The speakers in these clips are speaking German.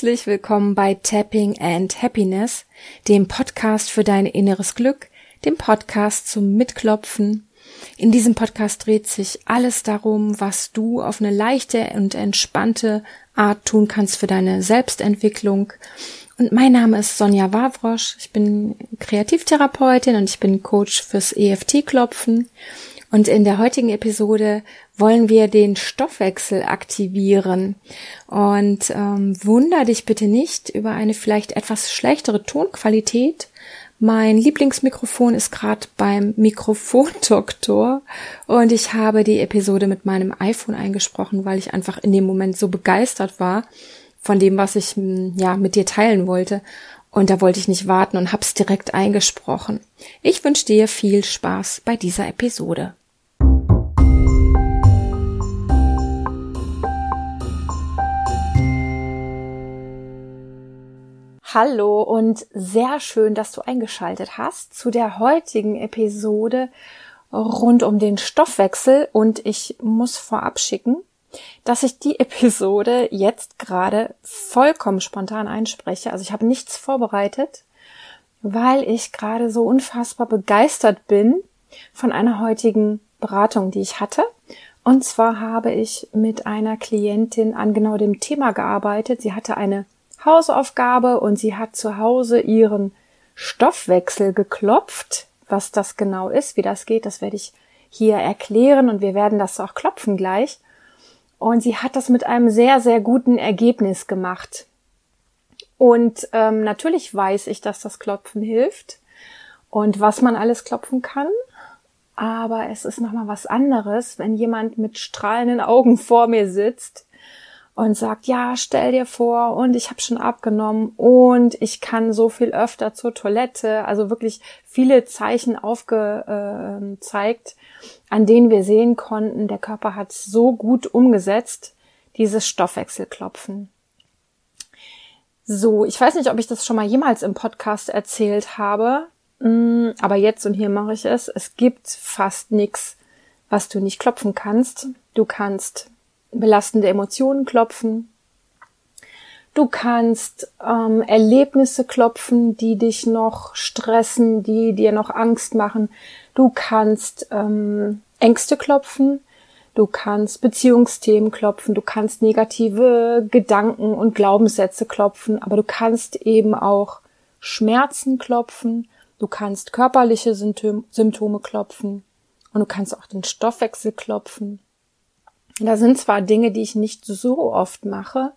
Herzlich willkommen bei Tapping and Happiness, dem Podcast für dein inneres Glück, dem Podcast zum Mitklopfen. In diesem Podcast dreht sich alles darum, was du auf eine leichte und entspannte Art tun kannst für deine Selbstentwicklung. Und mein Name ist Sonja Wawrosch. Ich bin Kreativtherapeutin und ich bin Coach fürs EFT-Klopfen. Und in der heutigen Episode wollen wir den Stoffwechsel aktivieren. Und ähm, wunder dich bitte nicht über eine vielleicht etwas schlechtere Tonqualität. Mein Lieblingsmikrofon ist gerade beim Mikrofondoktor und ich habe die Episode mit meinem iPhone eingesprochen, weil ich einfach in dem Moment so begeistert war von dem, was ich hm, ja mit dir teilen wollte. Und da wollte ich nicht warten und hab's direkt eingesprochen. Ich wünsche dir viel Spaß bei dieser Episode. Hallo und sehr schön, dass du eingeschaltet hast zu der heutigen Episode rund um den Stoffwechsel und ich muss vorab schicken, dass ich die Episode jetzt gerade vollkommen spontan einspreche. Also ich habe nichts vorbereitet, weil ich gerade so unfassbar begeistert bin von einer heutigen Beratung, die ich hatte. Und zwar habe ich mit einer Klientin an genau dem Thema gearbeitet. Sie hatte eine Hausaufgabe und sie hat zu Hause ihren Stoffwechsel geklopft. Was das genau ist, wie das geht, das werde ich hier erklären und wir werden das auch klopfen gleich. Und sie hat das mit einem sehr, sehr guten Ergebnis gemacht. Und ähm, natürlich weiß ich, dass das Klopfen hilft und was man alles klopfen kann. Aber es ist nochmal was anderes, wenn jemand mit strahlenden Augen vor mir sitzt und sagt, ja, stell dir vor, und ich habe schon abgenommen und ich kann so viel öfter zur Toilette. Also wirklich viele Zeichen aufgezeigt, an denen wir sehen konnten, der Körper hat so gut umgesetzt, dieses Stoffwechselklopfen. So, ich weiß nicht, ob ich das schon mal jemals im Podcast erzählt habe, mm, aber jetzt und hier mache ich es. Es gibt fast nichts, was du nicht klopfen kannst. Du kannst belastende Emotionen klopfen. Du kannst ähm, Erlebnisse klopfen, die dich noch stressen, die dir noch Angst machen. Du kannst ähm, Ängste klopfen. Du kannst Beziehungsthemen klopfen. Du kannst negative Gedanken und Glaubenssätze klopfen. Aber du kannst eben auch Schmerzen klopfen. Du kannst körperliche Symptome klopfen. Und du kannst auch den Stoffwechsel klopfen. Da sind zwar Dinge, die ich nicht so oft mache,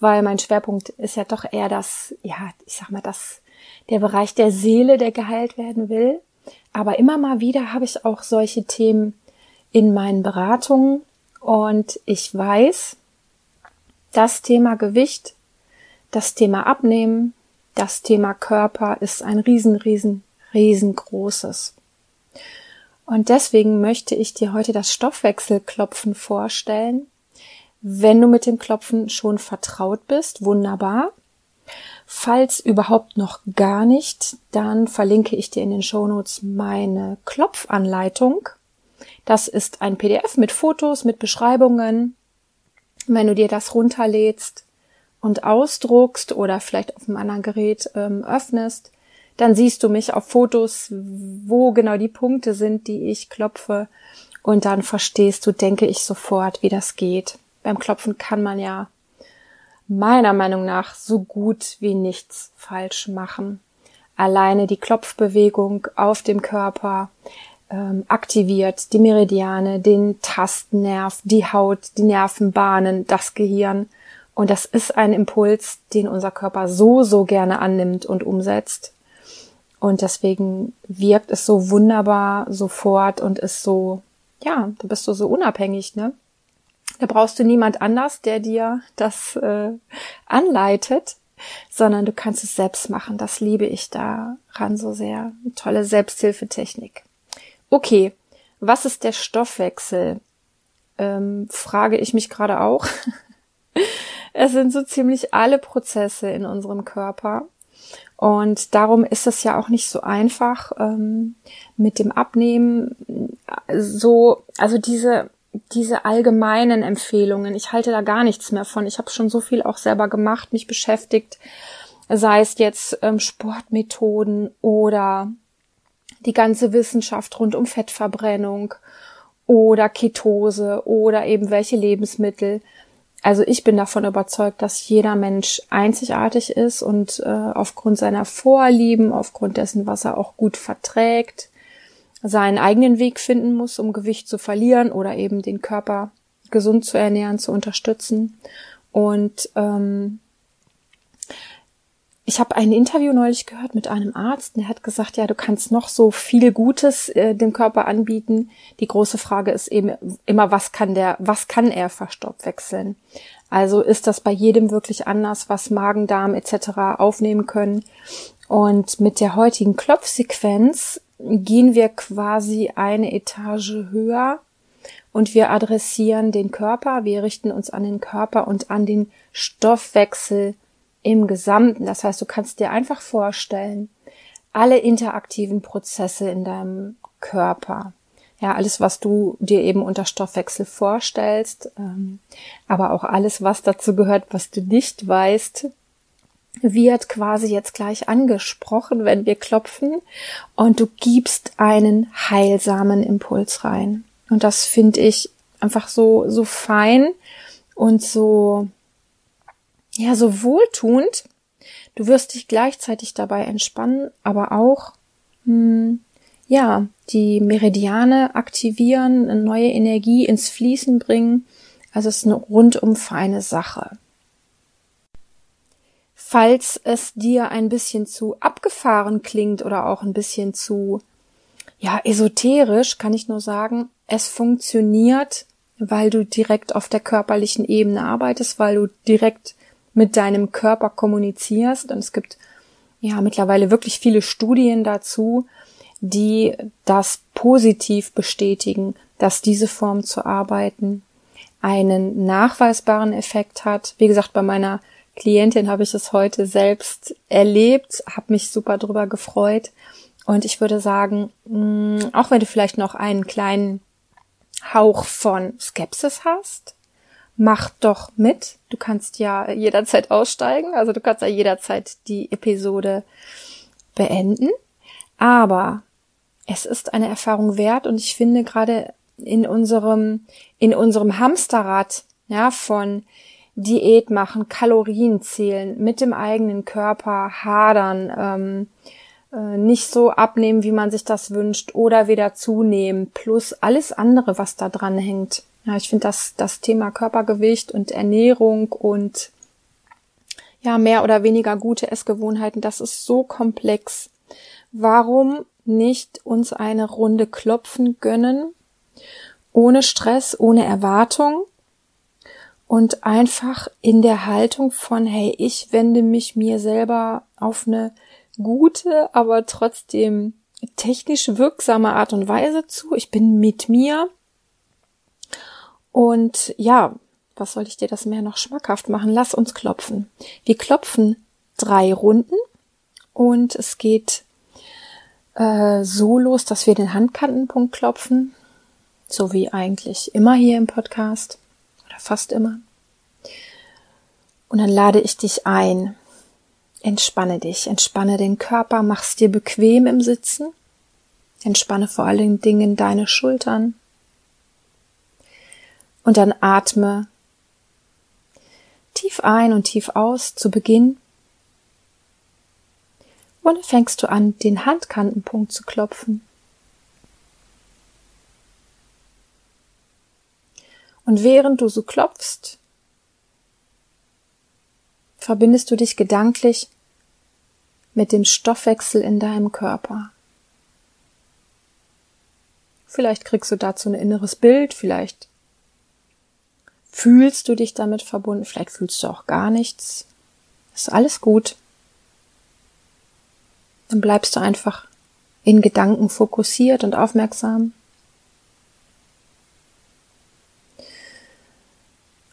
weil mein Schwerpunkt ist ja doch eher das, ja, ich sag mal, das, der Bereich der Seele, der geheilt werden will. Aber immer mal wieder habe ich auch solche Themen in meinen Beratungen und ich weiß, das Thema Gewicht, das Thema Abnehmen, das Thema Körper ist ein riesen, riesen, riesengroßes. Und deswegen möchte ich dir heute das Stoffwechselklopfen vorstellen. Wenn du mit dem Klopfen schon vertraut bist, wunderbar. Falls überhaupt noch gar nicht, dann verlinke ich dir in den Shownotes meine Klopfanleitung. Das ist ein PDF mit Fotos, mit Beschreibungen. Wenn du dir das runterlädst und ausdruckst oder vielleicht auf einem anderen Gerät ähm, öffnest, dann siehst du mich auf Fotos, wo genau die Punkte sind, die ich klopfe. Und dann verstehst du, denke ich, sofort, wie das geht. Beim Klopfen kann man ja meiner Meinung nach so gut wie nichts falsch machen. Alleine die Klopfbewegung auf dem Körper ähm, aktiviert die Meridiane, den Tastnerv, die Haut, die Nervenbahnen, das Gehirn. Und das ist ein Impuls, den unser Körper so, so gerne annimmt und umsetzt. Und deswegen wirkt es so wunderbar sofort und ist so, ja, da bist du so unabhängig, ne? Da brauchst du niemand anders, der dir das äh, anleitet, sondern du kannst es selbst machen. Das liebe ich daran so sehr. Eine tolle Selbsthilfetechnik. Okay, was ist der Stoffwechsel? Ähm, frage ich mich gerade auch. es sind so ziemlich alle Prozesse in unserem Körper und darum ist es ja auch nicht so einfach ähm, mit dem Abnehmen. So, also diese diese allgemeinen Empfehlungen. Ich halte da gar nichts mehr von. Ich habe schon so viel auch selber gemacht, mich beschäftigt, sei es jetzt ähm, Sportmethoden oder die ganze Wissenschaft rund um Fettverbrennung oder Ketose oder eben welche Lebensmittel. Also ich bin davon überzeugt, dass jeder Mensch einzigartig ist und äh, aufgrund seiner Vorlieben, aufgrund dessen, was er auch gut verträgt, seinen eigenen Weg finden muss, um Gewicht zu verlieren oder eben den Körper gesund zu ernähren, zu unterstützen. Und ähm, ich habe ein Interview neulich gehört mit einem Arzt, der hat gesagt, ja, du kannst noch so viel Gutes äh, dem Körper anbieten. Die große Frage ist eben immer, was kann der, was kann er verstoffwechseln? Also ist das bei jedem wirklich anders, was Magen, Darm etc. aufnehmen können? Und mit der heutigen Klopfsequenz gehen wir quasi eine Etage höher und wir adressieren den Körper, wir richten uns an den Körper und an den Stoffwechsel im Gesamten. Das heißt, du kannst dir einfach vorstellen, alle interaktiven Prozesse in deinem Körper. Ja, alles, was du dir eben unter Stoffwechsel vorstellst, ähm, aber auch alles, was dazu gehört, was du nicht weißt, wird quasi jetzt gleich angesprochen, wenn wir klopfen und du gibst einen heilsamen Impuls rein. Und das finde ich einfach so, so fein und so, ja, so wohltuend. Du wirst dich gleichzeitig dabei entspannen, aber auch, hm, ja, die Meridiane aktivieren, eine neue Energie ins Fließen bringen. Also es ist eine rundum feine Sache. Falls es dir ein bisschen zu abgefahren klingt oder auch ein bisschen zu, ja, esoterisch, kann ich nur sagen, es funktioniert, weil du direkt auf der körperlichen Ebene arbeitest, weil du direkt mit deinem Körper kommunizierst. Und es gibt ja mittlerweile wirklich viele Studien dazu, die das positiv bestätigen, dass diese Form zu arbeiten einen nachweisbaren Effekt hat. Wie gesagt, bei meiner Klientin habe ich es heute selbst erlebt, habe mich super drüber gefreut. Und ich würde sagen, mm, auch wenn du vielleicht noch einen kleinen Hauch von Skepsis hast, mach doch mit. Du kannst ja jederzeit aussteigen, also du kannst ja jederzeit die Episode beenden. Aber es ist eine Erfahrung wert und ich finde gerade in unserem, in unserem Hamsterrad, ja, von Diät machen, Kalorien zählen, mit dem eigenen Körper hadern, ähm, äh, nicht so abnehmen, wie man sich das wünscht, oder wieder zunehmen, plus alles andere, was da dran hängt. Ja, ich finde das, das Thema Körpergewicht und Ernährung und ja, mehr oder weniger gute Essgewohnheiten, das ist so komplex. Warum nicht uns eine Runde klopfen gönnen? Ohne Stress, ohne Erwartung, und einfach in der Haltung von, hey, ich wende mich mir selber auf eine gute, aber trotzdem technisch wirksame Art und Weise zu. Ich bin mit mir. Und ja, was soll ich dir das mehr noch schmackhaft machen? Lass uns klopfen. Wir klopfen drei Runden und es geht äh, so los, dass wir den Handkantenpunkt klopfen, so wie eigentlich immer hier im Podcast fast immer. Und dann lade ich dich ein. Entspanne dich, entspanne den Körper, mach's dir bequem im Sitzen. Entspanne vor allen Dingen deine Schultern. Und dann atme tief ein und tief aus zu Beginn. Und dann fängst du an, den Handkantenpunkt zu klopfen. Und während du so klopfst, verbindest du dich gedanklich mit dem Stoffwechsel in deinem Körper. Vielleicht kriegst du dazu ein inneres Bild, vielleicht fühlst du dich damit verbunden, vielleicht fühlst du auch gar nichts. Ist alles gut. Dann bleibst du einfach in Gedanken fokussiert und aufmerksam.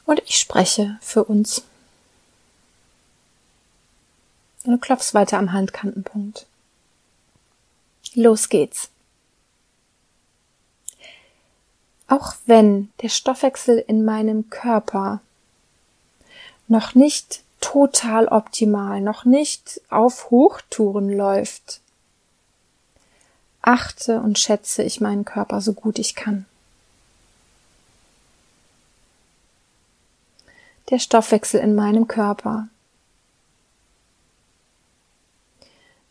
Und ich spreche für uns. Und du klopfst weiter am Handkantenpunkt. Los geht's. Auch wenn der Stoffwechsel in meinem Körper noch nicht total optimal, noch nicht auf Hochtouren läuft, achte und schätze ich meinen Körper so gut ich kann. Der Stoffwechsel in meinem Körper.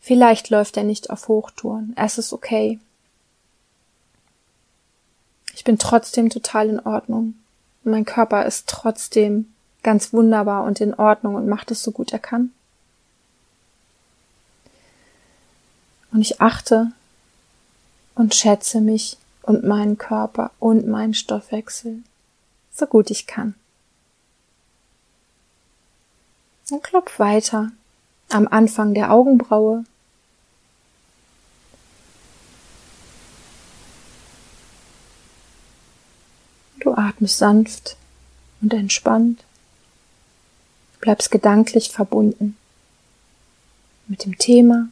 Vielleicht läuft er nicht auf Hochtouren. Es ist okay. Ich bin trotzdem total in Ordnung. Mein Körper ist trotzdem ganz wunderbar und in Ordnung und macht es so gut er kann. Und ich achte und schätze mich und meinen Körper und meinen Stoffwechsel so gut ich kann. Dann klopf weiter am Anfang der Augenbraue. Du atmest sanft und entspannt, bleibst gedanklich verbunden mit dem Thema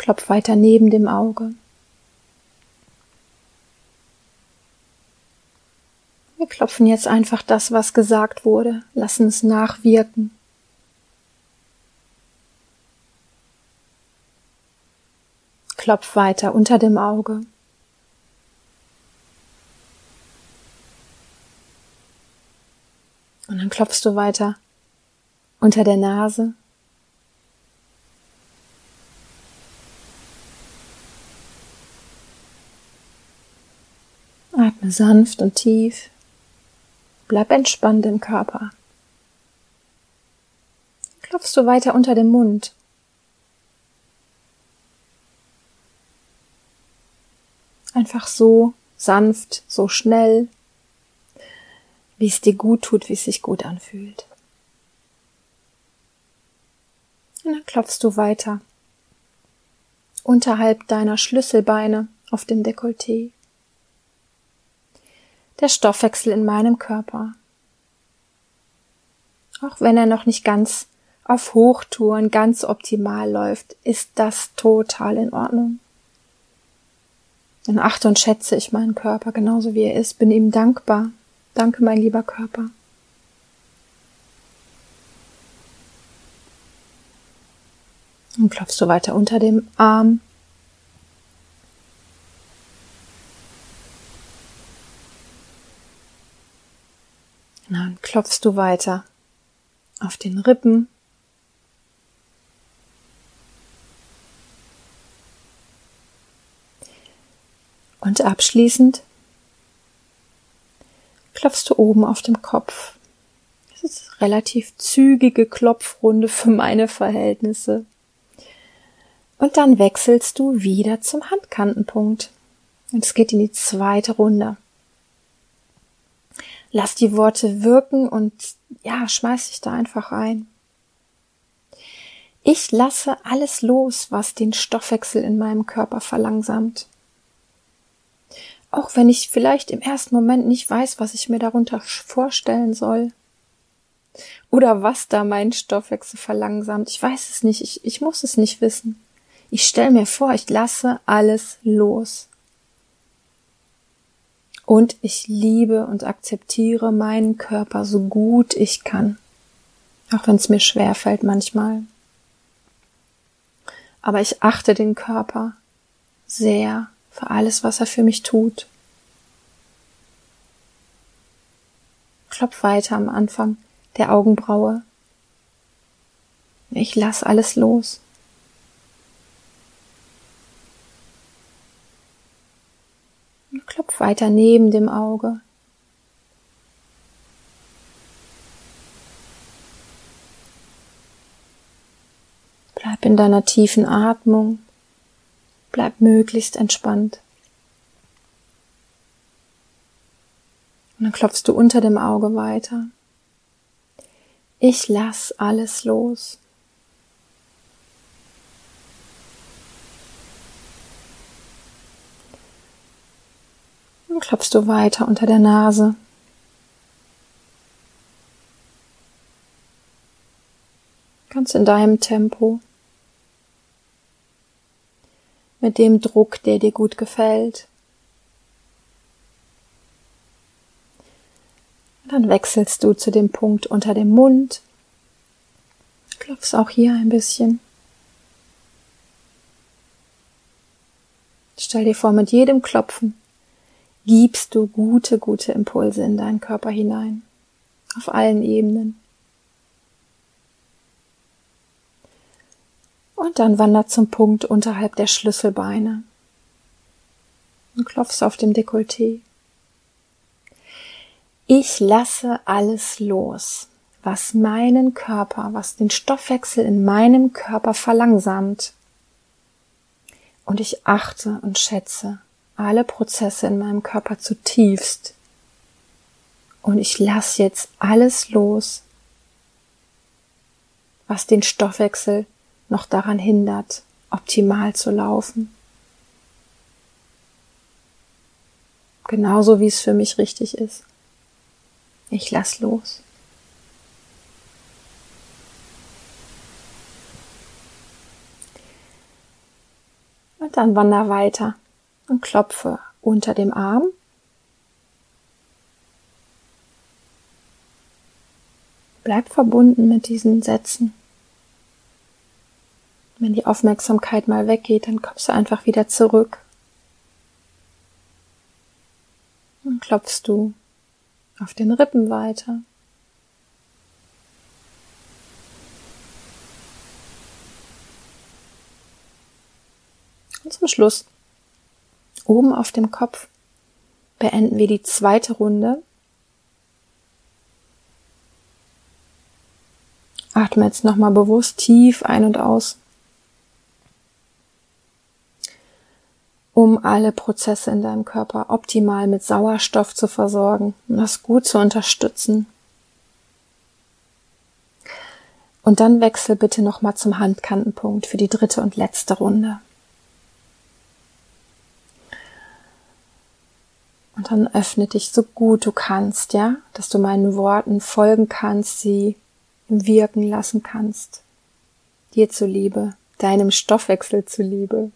Klopf weiter neben dem Auge. Wir klopfen jetzt einfach das, was gesagt wurde, lassen es nachwirken. Klopf weiter unter dem Auge. Und dann klopfst du weiter unter der Nase. Atme sanft und tief. Bleib entspannt im Körper. Klopfst du weiter unter dem Mund. Einfach so sanft, so schnell, wie es dir gut tut, wie es sich gut anfühlt. Und dann klopfst du weiter unterhalb deiner Schlüsselbeine auf dem Dekolleté der Stoffwechsel in meinem Körper. Auch wenn er noch nicht ganz auf Hochtouren ganz optimal läuft, ist das total in Ordnung. Dann achte und schätze ich meinen Körper genauso wie er ist, bin ihm dankbar. Danke, mein lieber Körper. Und klopfst du weiter unter dem Arm, dann klopfst du weiter auf den Rippen. Und abschließend klopfst du oben auf dem Kopf. Das ist relativ zügige Klopfrunde für meine Verhältnisse. Und dann wechselst du wieder zum Handkantenpunkt. Und es geht in die zweite Runde. Lass die Worte wirken und ja, schmeiß dich da einfach rein. Ich lasse alles los, was den Stoffwechsel in meinem Körper verlangsamt. Auch wenn ich vielleicht im ersten Moment nicht weiß, was ich mir darunter vorstellen soll. Oder was da mein Stoffwechsel verlangsamt. Ich weiß es nicht. Ich, ich muss es nicht wissen. Ich stelle mir vor, ich lasse alles los. Und ich liebe und akzeptiere meinen Körper so gut ich kann. Auch wenn es mir schwer fällt manchmal. Aber ich achte den Körper sehr für alles, was er für mich tut. Klopf weiter am Anfang der Augenbraue. Ich lass alles los. Klopf weiter neben dem Auge. Bleib in deiner tiefen Atmung. Bleib möglichst entspannt. Und dann klopfst du unter dem Auge weiter. Ich lass alles los. Dann klopfst du weiter unter der Nase. Ganz in deinem Tempo. Mit dem Druck, der dir gut gefällt. Dann wechselst du zu dem Punkt unter dem Mund. Klopfst auch hier ein bisschen. Stell dir vor, mit jedem Klopfen gibst du gute, gute Impulse in deinen Körper hinein. Auf allen Ebenen. Und dann wandert zum Punkt unterhalb der Schlüsselbeine und klopfst auf dem Dekolleté. Ich lasse alles los, was meinen Körper, was den Stoffwechsel in meinem Körper verlangsamt. Und ich achte und schätze alle Prozesse in meinem Körper zutiefst. Und ich lasse jetzt alles los, was den Stoffwechsel noch daran hindert, optimal zu laufen. Genauso wie es für mich richtig ist. Ich lass los. Und dann wander weiter und klopfe unter dem Arm. Bleib verbunden mit diesen Sätzen. Wenn die Aufmerksamkeit mal weggeht, dann kommst du einfach wieder zurück. Dann klopfst du auf den Rippen weiter. Und zum Schluss, oben auf dem Kopf, beenden wir die zweite Runde. Atme jetzt nochmal bewusst tief ein und aus. Um alle Prozesse in deinem Körper optimal mit Sauerstoff zu versorgen und das gut zu unterstützen. Und dann wechsel bitte nochmal zum Handkantenpunkt für die dritte und letzte Runde. Und dann öffne dich so gut du kannst, ja, dass du meinen Worten folgen kannst, sie wirken lassen kannst. Dir zuliebe, deinem Stoffwechsel zuliebe.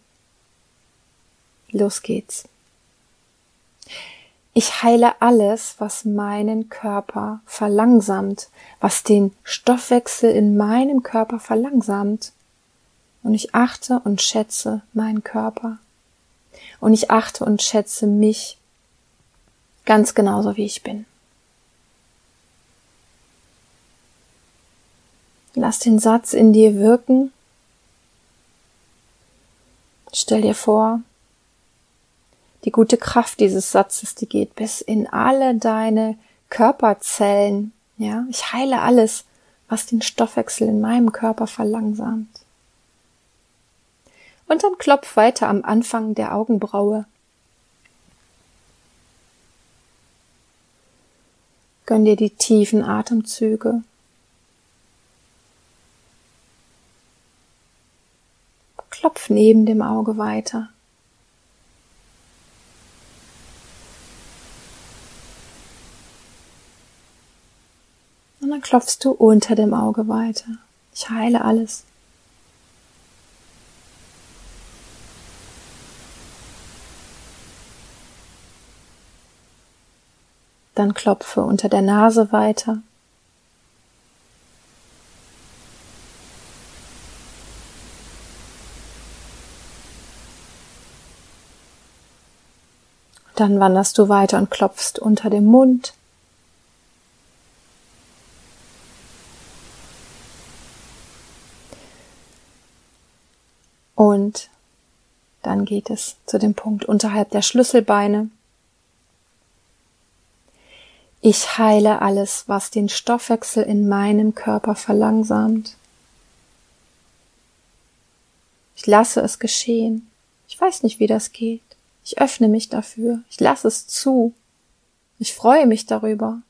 Los geht's. Ich heile alles, was meinen Körper verlangsamt, was den Stoffwechsel in meinem Körper verlangsamt. Und ich achte und schätze meinen Körper. Und ich achte und schätze mich ganz genauso, wie ich bin. Lass den Satz in dir wirken. Stell dir vor, die gute Kraft dieses Satzes, die geht bis in alle deine Körperzellen. Ja, ich heile alles, was den Stoffwechsel in meinem Körper verlangsamt. Und dann klopf weiter am Anfang der Augenbraue. Gönn dir die tiefen Atemzüge. Klopf neben dem Auge weiter. Und dann klopfst du unter dem Auge weiter. Ich heile alles. Dann klopfe unter der Nase weiter. Dann wanderst du weiter und klopfst unter dem Mund. Und dann geht es zu dem Punkt unterhalb der Schlüsselbeine. Ich heile alles, was den Stoffwechsel in meinem Körper verlangsamt. Ich lasse es geschehen. Ich weiß nicht, wie das geht. Ich öffne mich dafür. Ich lasse es zu. Ich freue mich darüber.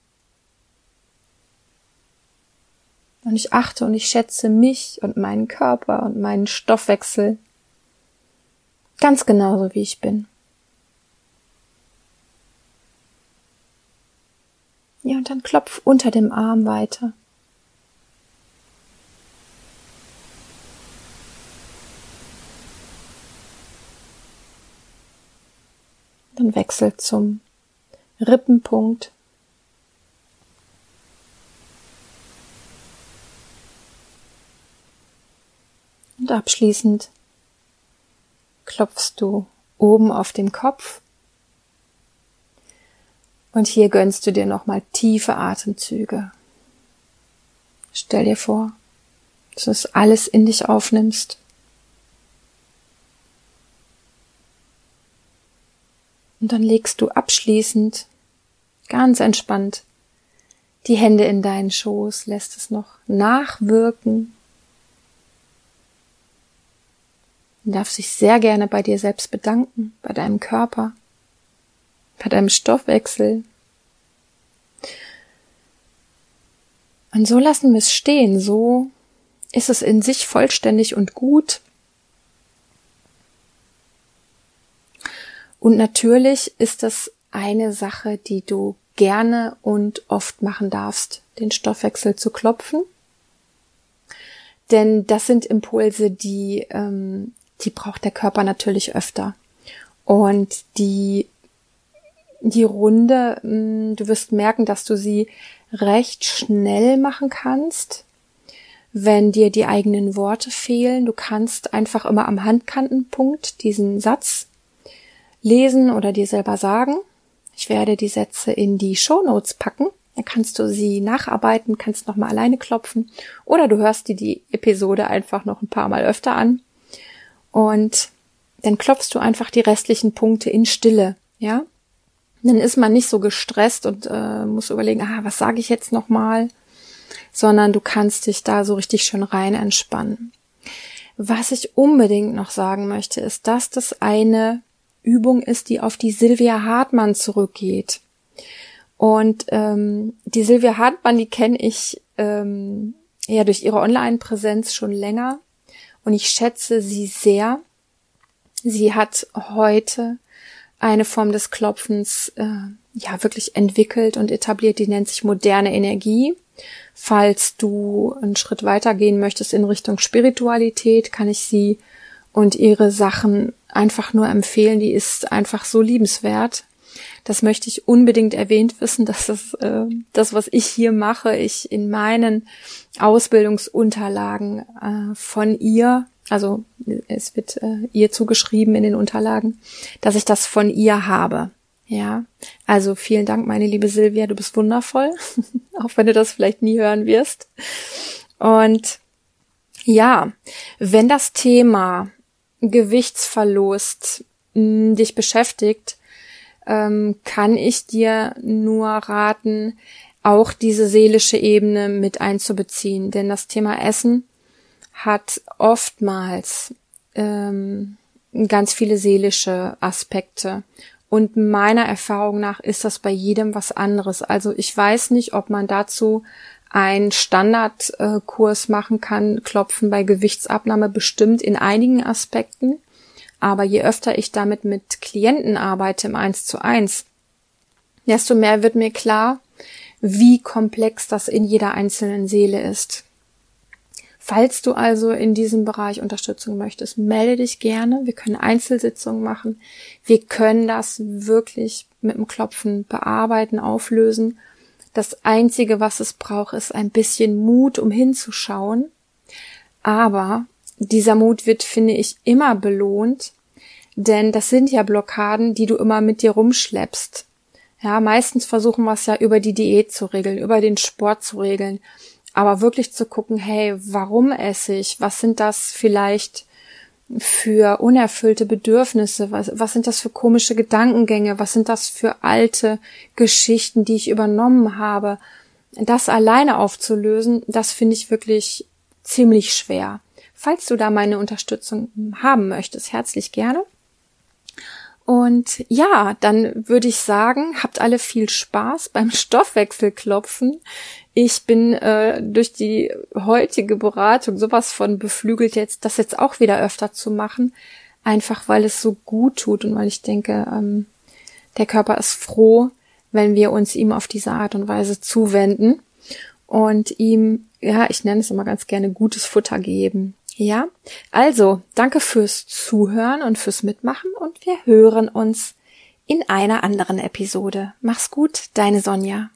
Und ich achte und ich schätze mich und meinen Körper und meinen Stoffwechsel ganz genauso wie ich bin. Ja, und dann klopf unter dem Arm weiter. Dann wechselt zum Rippenpunkt. Und abschließend klopfst du oben auf dem Kopf. Und hier gönnst du dir nochmal tiefe Atemzüge. Stell dir vor, dass du es alles in dich aufnimmst. Und dann legst du abschließend ganz entspannt die Hände in deinen Schoß, lässt es noch nachwirken. Du darfst dich sehr gerne bei dir selbst bedanken, bei deinem Körper, bei deinem Stoffwechsel. Und so lassen wir es stehen, so ist es in sich vollständig und gut. Und natürlich ist das eine Sache, die du gerne und oft machen darfst, den Stoffwechsel zu klopfen. Denn das sind Impulse, die, ähm, die braucht der Körper natürlich öfter. Und die, die Runde, mh, mm, du wirst merken, dass du sie recht schnell machen kannst, wenn dir die eigenen Worte fehlen. Du kannst einfach immer am Handkantenpunkt diesen Satz lesen oder dir selber sagen. Ich werde die Sätze in die Show Notes packen. Da kannst du sie nacharbeiten, kannst nochmal alleine klopfen oder du hörst dir die Episode einfach noch ein paar Mal öfter an und dann klopfst du einfach die restlichen Punkte in Stille, ja? Dann ist man nicht so gestresst und äh, muss überlegen, ah, was sage ich jetzt nochmal, sondern du kannst dich da so richtig schön rein entspannen. Was ich unbedingt noch sagen möchte, ist, dass das eine Übung ist, die auf die Silvia Hartmann zurückgeht. Und ähm, die Silvia Hartmann, die kenne ich ähm, ja durch ihre Online-Präsenz schon länger und ich schätze sie sehr. Sie hat heute eine Form des Klopfens äh, ja wirklich entwickelt und etabliert, die nennt sich moderne Energie. Falls du einen Schritt weitergehen möchtest in Richtung Spiritualität, kann ich sie und ihre Sachen einfach nur empfehlen. Die ist einfach so liebenswert. Das möchte ich unbedingt erwähnt wissen, dass das, äh, das, was ich hier mache, ich in meinen Ausbildungsunterlagen äh, von ihr, also es wird äh, ihr zugeschrieben in den Unterlagen, dass ich das von ihr habe. Ja, also vielen Dank, meine liebe Silvia, du bist wundervoll, auch wenn du das vielleicht nie hören wirst. Und ja, wenn das Thema Gewichtsverlust mh, hm, dich beschäftigt, ähm, kann ich dir nur raten, auch diese seelische Ebene mit einzubeziehen. Denn das Thema Essen hat oftmals ähm, ganz viele seelische Aspekte. Und meiner Erfahrung nach ist das bei jedem was anderes. Also ich weiß nicht, ob man dazu einen Standardkurs machen kann, Klopfen bei Gewichtsabnahme bestimmt in einigen Aspekten. Aber je öfter ich damit mit Klienten arbeite im Eins zu eins, desto mehr wird mir klar, wie komplex das in jeder einzelnen Seele ist. Falls du also in diesem Bereich Unterstützung möchtest, melde dich gerne. Wir können Einzelsitzungen machen. Wir können das wirklich mit dem Klopfen bearbeiten, auflösen. Das Einzige, was es braucht, ist ein bisschen Mut, um hinzuschauen. Aber dieser Mut wird, finde ich, immer belohnt, denn das sind ja Blockaden, die du immer mit dir rumschleppst. Ja, meistens versuchen wir es ja über die Diät zu regeln, über den Sport zu regeln. Aber wirklich zu gucken, hey, warum esse ich? Was sind das vielleicht für unerfüllte Bedürfnisse? Was, was sind das für komische Gedankengänge? Was sind das für alte Geschichten, die ich übernommen habe? Das alleine aufzulösen, das finde ich wirklich ziemlich schwer. Falls du da meine Unterstützung haben möchtest, herzlich gerne. Und ja, dann würde ich sagen, habt alle viel Spaß beim Stoffwechselklopfen. Ich bin äh, durch die heutige Beratung sowas von beflügelt jetzt, das jetzt auch wieder öfter zu machen, einfach weil es so gut tut und weil ich denke, ähm, der Körper ist froh, wenn wir uns ihm auf diese Art und Weise zuwenden und ihm, ja, ich nenne es immer ganz gerne gutes Futter geben. Ja, also danke fürs Zuhören und fürs Mitmachen und wir hören uns in einer anderen Episode. Mach's gut, deine Sonja.